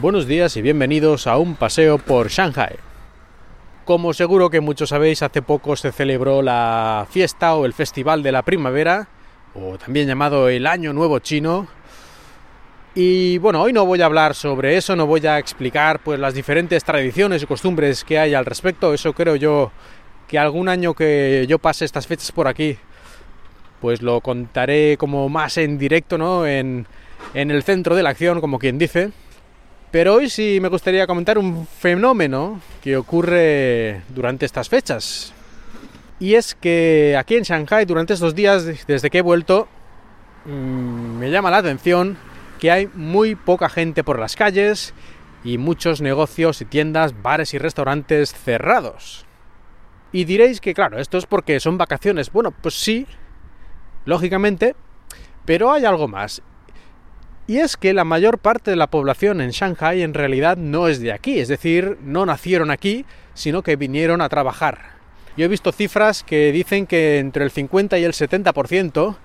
Buenos días y bienvenidos a un paseo por Shanghai. Como seguro que muchos sabéis, hace poco se celebró la fiesta o el festival de la primavera, o también llamado el Año Nuevo Chino. Y bueno, hoy no voy a hablar sobre eso, no voy a explicar pues las diferentes tradiciones y costumbres que hay al respecto. Eso creo yo que algún año que yo pase estas fechas por aquí, pues lo contaré como más en directo, ¿no? En, en el centro de la acción, como quien dice. Pero hoy sí me gustaría comentar un fenómeno que ocurre durante estas fechas. Y es que aquí en Shanghai, durante estos días, desde que he vuelto, mmm, me llama la atención que hay muy poca gente por las calles y muchos negocios y tiendas, bares y restaurantes cerrados. Y diréis que claro, esto es porque son vacaciones. Bueno, pues sí, lógicamente, pero hay algo más. Y es que la mayor parte de la población en Shanghai en realidad no es de aquí, es decir, no nacieron aquí, sino que vinieron a trabajar. Yo he visto cifras que dicen que entre el 50 y el 70%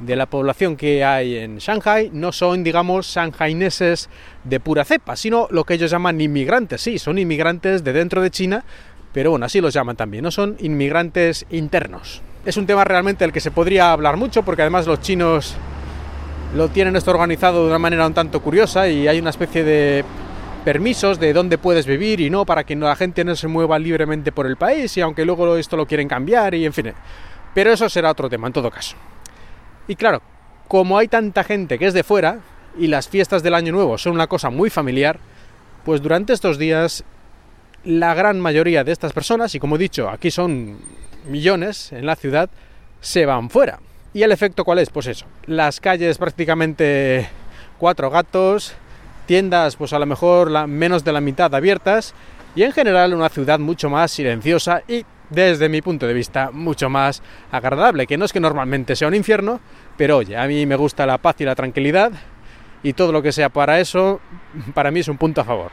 de la población que hay en Shanghai no son, digamos, shanghaineses de pura cepa, sino lo que ellos llaman inmigrantes. Sí, son inmigrantes de dentro de China, pero bueno, así los llaman también, no son inmigrantes internos. Es un tema realmente del que se podría hablar mucho porque además los chinos lo tienen esto organizado de una manera un tanto curiosa y hay una especie de permisos de dónde puedes vivir y no para que la gente no se mueva libremente por el país y aunque luego esto lo quieren cambiar y en fin. Pero eso será otro tema en todo caso. Y claro, como hay tanta gente que es de fuera y las fiestas del año nuevo son una cosa muy familiar, pues durante estos días la gran mayoría de estas personas, y como he dicho, aquí son millones en la ciudad, se van fuera. ¿Y el efecto cuál es? Pues eso, las calles prácticamente cuatro gatos, tiendas pues a lo mejor la, menos de la mitad abiertas y en general una ciudad mucho más silenciosa y desde mi punto de vista mucho más agradable, que no es que normalmente sea un infierno, pero oye, a mí me gusta la paz y la tranquilidad y todo lo que sea para eso, para mí es un punto a favor.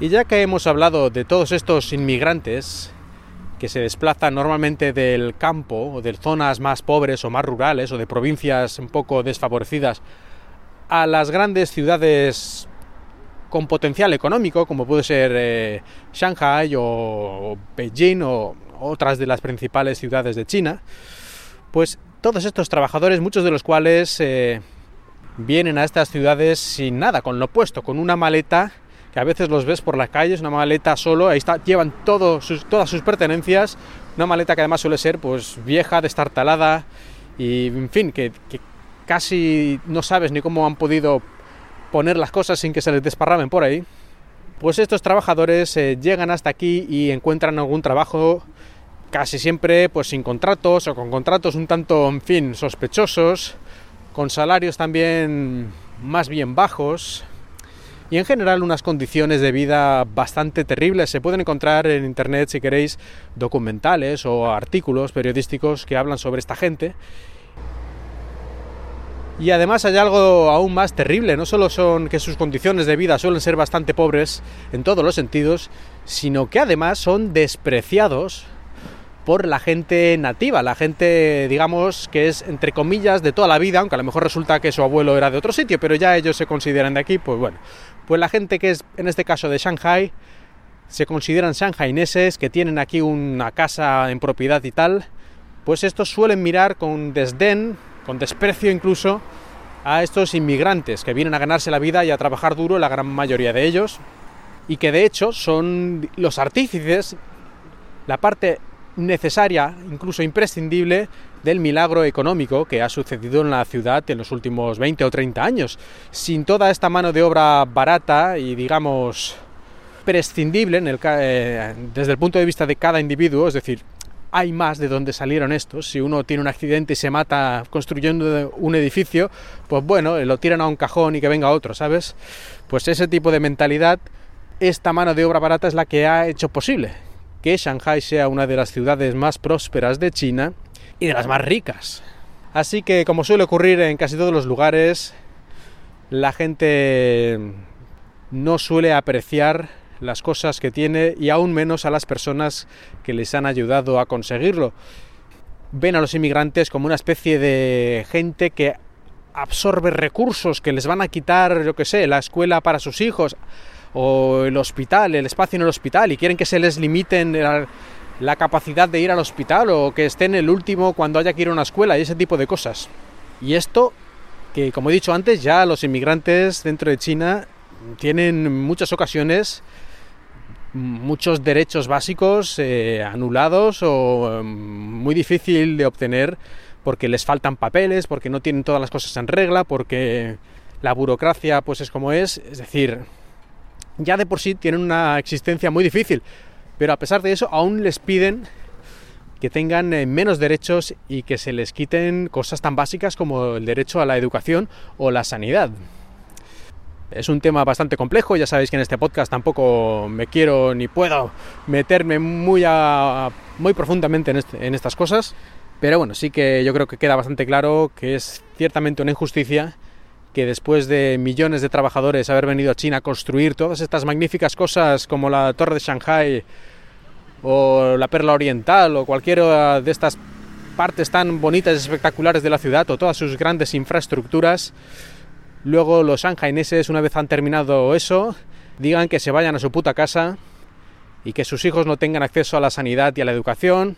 Y ya que hemos hablado de todos estos inmigrantes, que se desplazan normalmente del campo o de zonas más pobres o más rurales o de provincias un poco desfavorecidas a las grandes ciudades con potencial económico, como puede ser eh, Shanghai o, Beijing o otras de las principales ciudades de China, pues todos estos trabajadores, muchos de los cuales eh, vienen a estas ciudades sin nada, con lo puesto, con una maleta que a veces los ves por las calles, una maleta solo, ahí está, llevan todo sus, todas sus pertenencias, una maleta que además suele ser pues vieja, destartalada y en fin, que, que casi no sabes ni cómo han podido poner las cosas sin que se les desparramen por ahí. Pues estos trabajadores eh, llegan hasta aquí y encuentran algún trabajo casi siempre pues sin contratos o con contratos un tanto, en fin, sospechosos, con salarios también más bien bajos, y en general unas condiciones de vida bastante terribles. Se pueden encontrar en internet si queréis documentales o artículos periodísticos que hablan sobre esta gente. Y además hay algo aún más terrible, no solo son que sus condiciones de vida suelen ser bastante pobres en todos los sentidos, sino que además son despreciados por la gente nativa, la gente, digamos, que es entre comillas de toda la vida, aunque a lo mejor resulta que su abuelo era de otro sitio, pero ya ellos se consideran de aquí, pues bueno, pues la gente que es, en este caso de Shanghai, se consideran shanghaineses, que tienen aquí una casa en propiedad y tal, pues estos suelen mirar con desdén, con desprecio incluso, a estos inmigrantes que vienen a ganarse la vida y a trabajar duro, la gran mayoría de ellos, y que de hecho son los artífices, la parte necesaria, incluso imprescindible, del milagro económico que ha sucedido en la ciudad en los últimos 20 o 30 años. Sin toda esta mano de obra barata y, digamos, prescindible eh, desde el punto de vista de cada individuo, es decir, hay más de donde salieron estos. Si uno tiene un accidente y se mata construyendo un edificio, pues bueno, lo tiran a un cajón y que venga otro, ¿sabes? Pues ese tipo de mentalidad, esta mano de obra barata es la que ha hecho posible que Shanghai sea una de las ciudades más prósperas de China y de las más ricas. Así que, como suele ocurrir en casi todos los lugares, la gente no suele apreciar las cosas que tiene y aún menos a las personas que les han ayudado a conseguirlo. Ven a los inmigrantes como una especie de gente que absorbe recursos que les van a quitar, yo que sé, la escuela para sus hijos o el hospital, el espacio en el hospital y quieren que se les limiten la, la capacidad de ir al hospital o que estén el último cuando haya que ir a una escuela y ese tipo de cosas. Y esto que, como he dicho antes, ya los inmigrantes dentro de China tienen en muchas ocasiones muchos derechos básicos eh, anulados o mm, muy difícil de obtener porque les faltan papeles, porque no tienen todas las cosas en regla, porque la burocracia pues es como es, es decir, ya de por sí tienen una existencia muy difícil, pero a pesar de eso aún les piden que tengan eh, menos derechos y que se les quiten cosas tan básicas como el derecho a la educación o la sanidad. Es un tema bastante complejo, ya sabéis que en este podcast tampoco me quiero ni puedo meterme muy, muy profundamente en, en estas cosas, pero bueno, sí que yo creo que queda bastante claro que es ciertamente una injusticia que después de millones de trabajadores haber venido a China a construir todas estas magníficas cosas como la Torre de Shanghai o la Perla Oriental o cualquiera de estas partes tan bonitas y espectaculares de la ciudad o todas sus grandes infraestructuras, luego los shanghaineses, una vez han terminado eso, digan que se vayan a su puta casa y que sus hijos no tengan acceso a la sanidad y a la educación.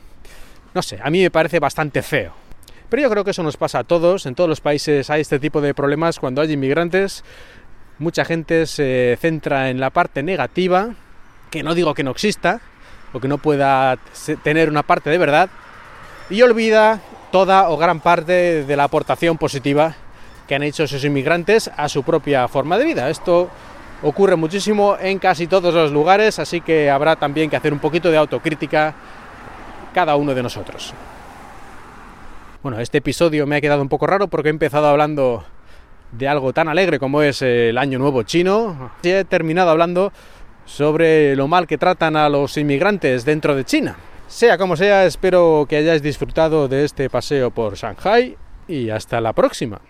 No sé, a mí me parece bastante feo. Pero yo creo que eso nos pasa a todos, en todos los países hay este tipo de problemas cuando hay inmigrantes. Mucha gente se centra en la parte negativa, que no digo que no exista, o que no pueda tener una parte de verdad, y olvida toda o gran parte de la aportación positiva que han hecho esos inmigrantes a su propia forma de vida. Esto ocurre muchísimo en casi todos los lugares, así que habrá también que hacer un poquito de autocrítica cada uno de nosotros. Bueno, este episodio me ha quedado un poco raro porque he empezado hablando de algo tan alegre como es el Año Nuevo Chino y he terminado hablando sobre lo mal que tratan a los inmigrantes dentro de China. Sea como sea, espero que hayáis disfrutado de este paseo por Shanghai y hasta la próxima.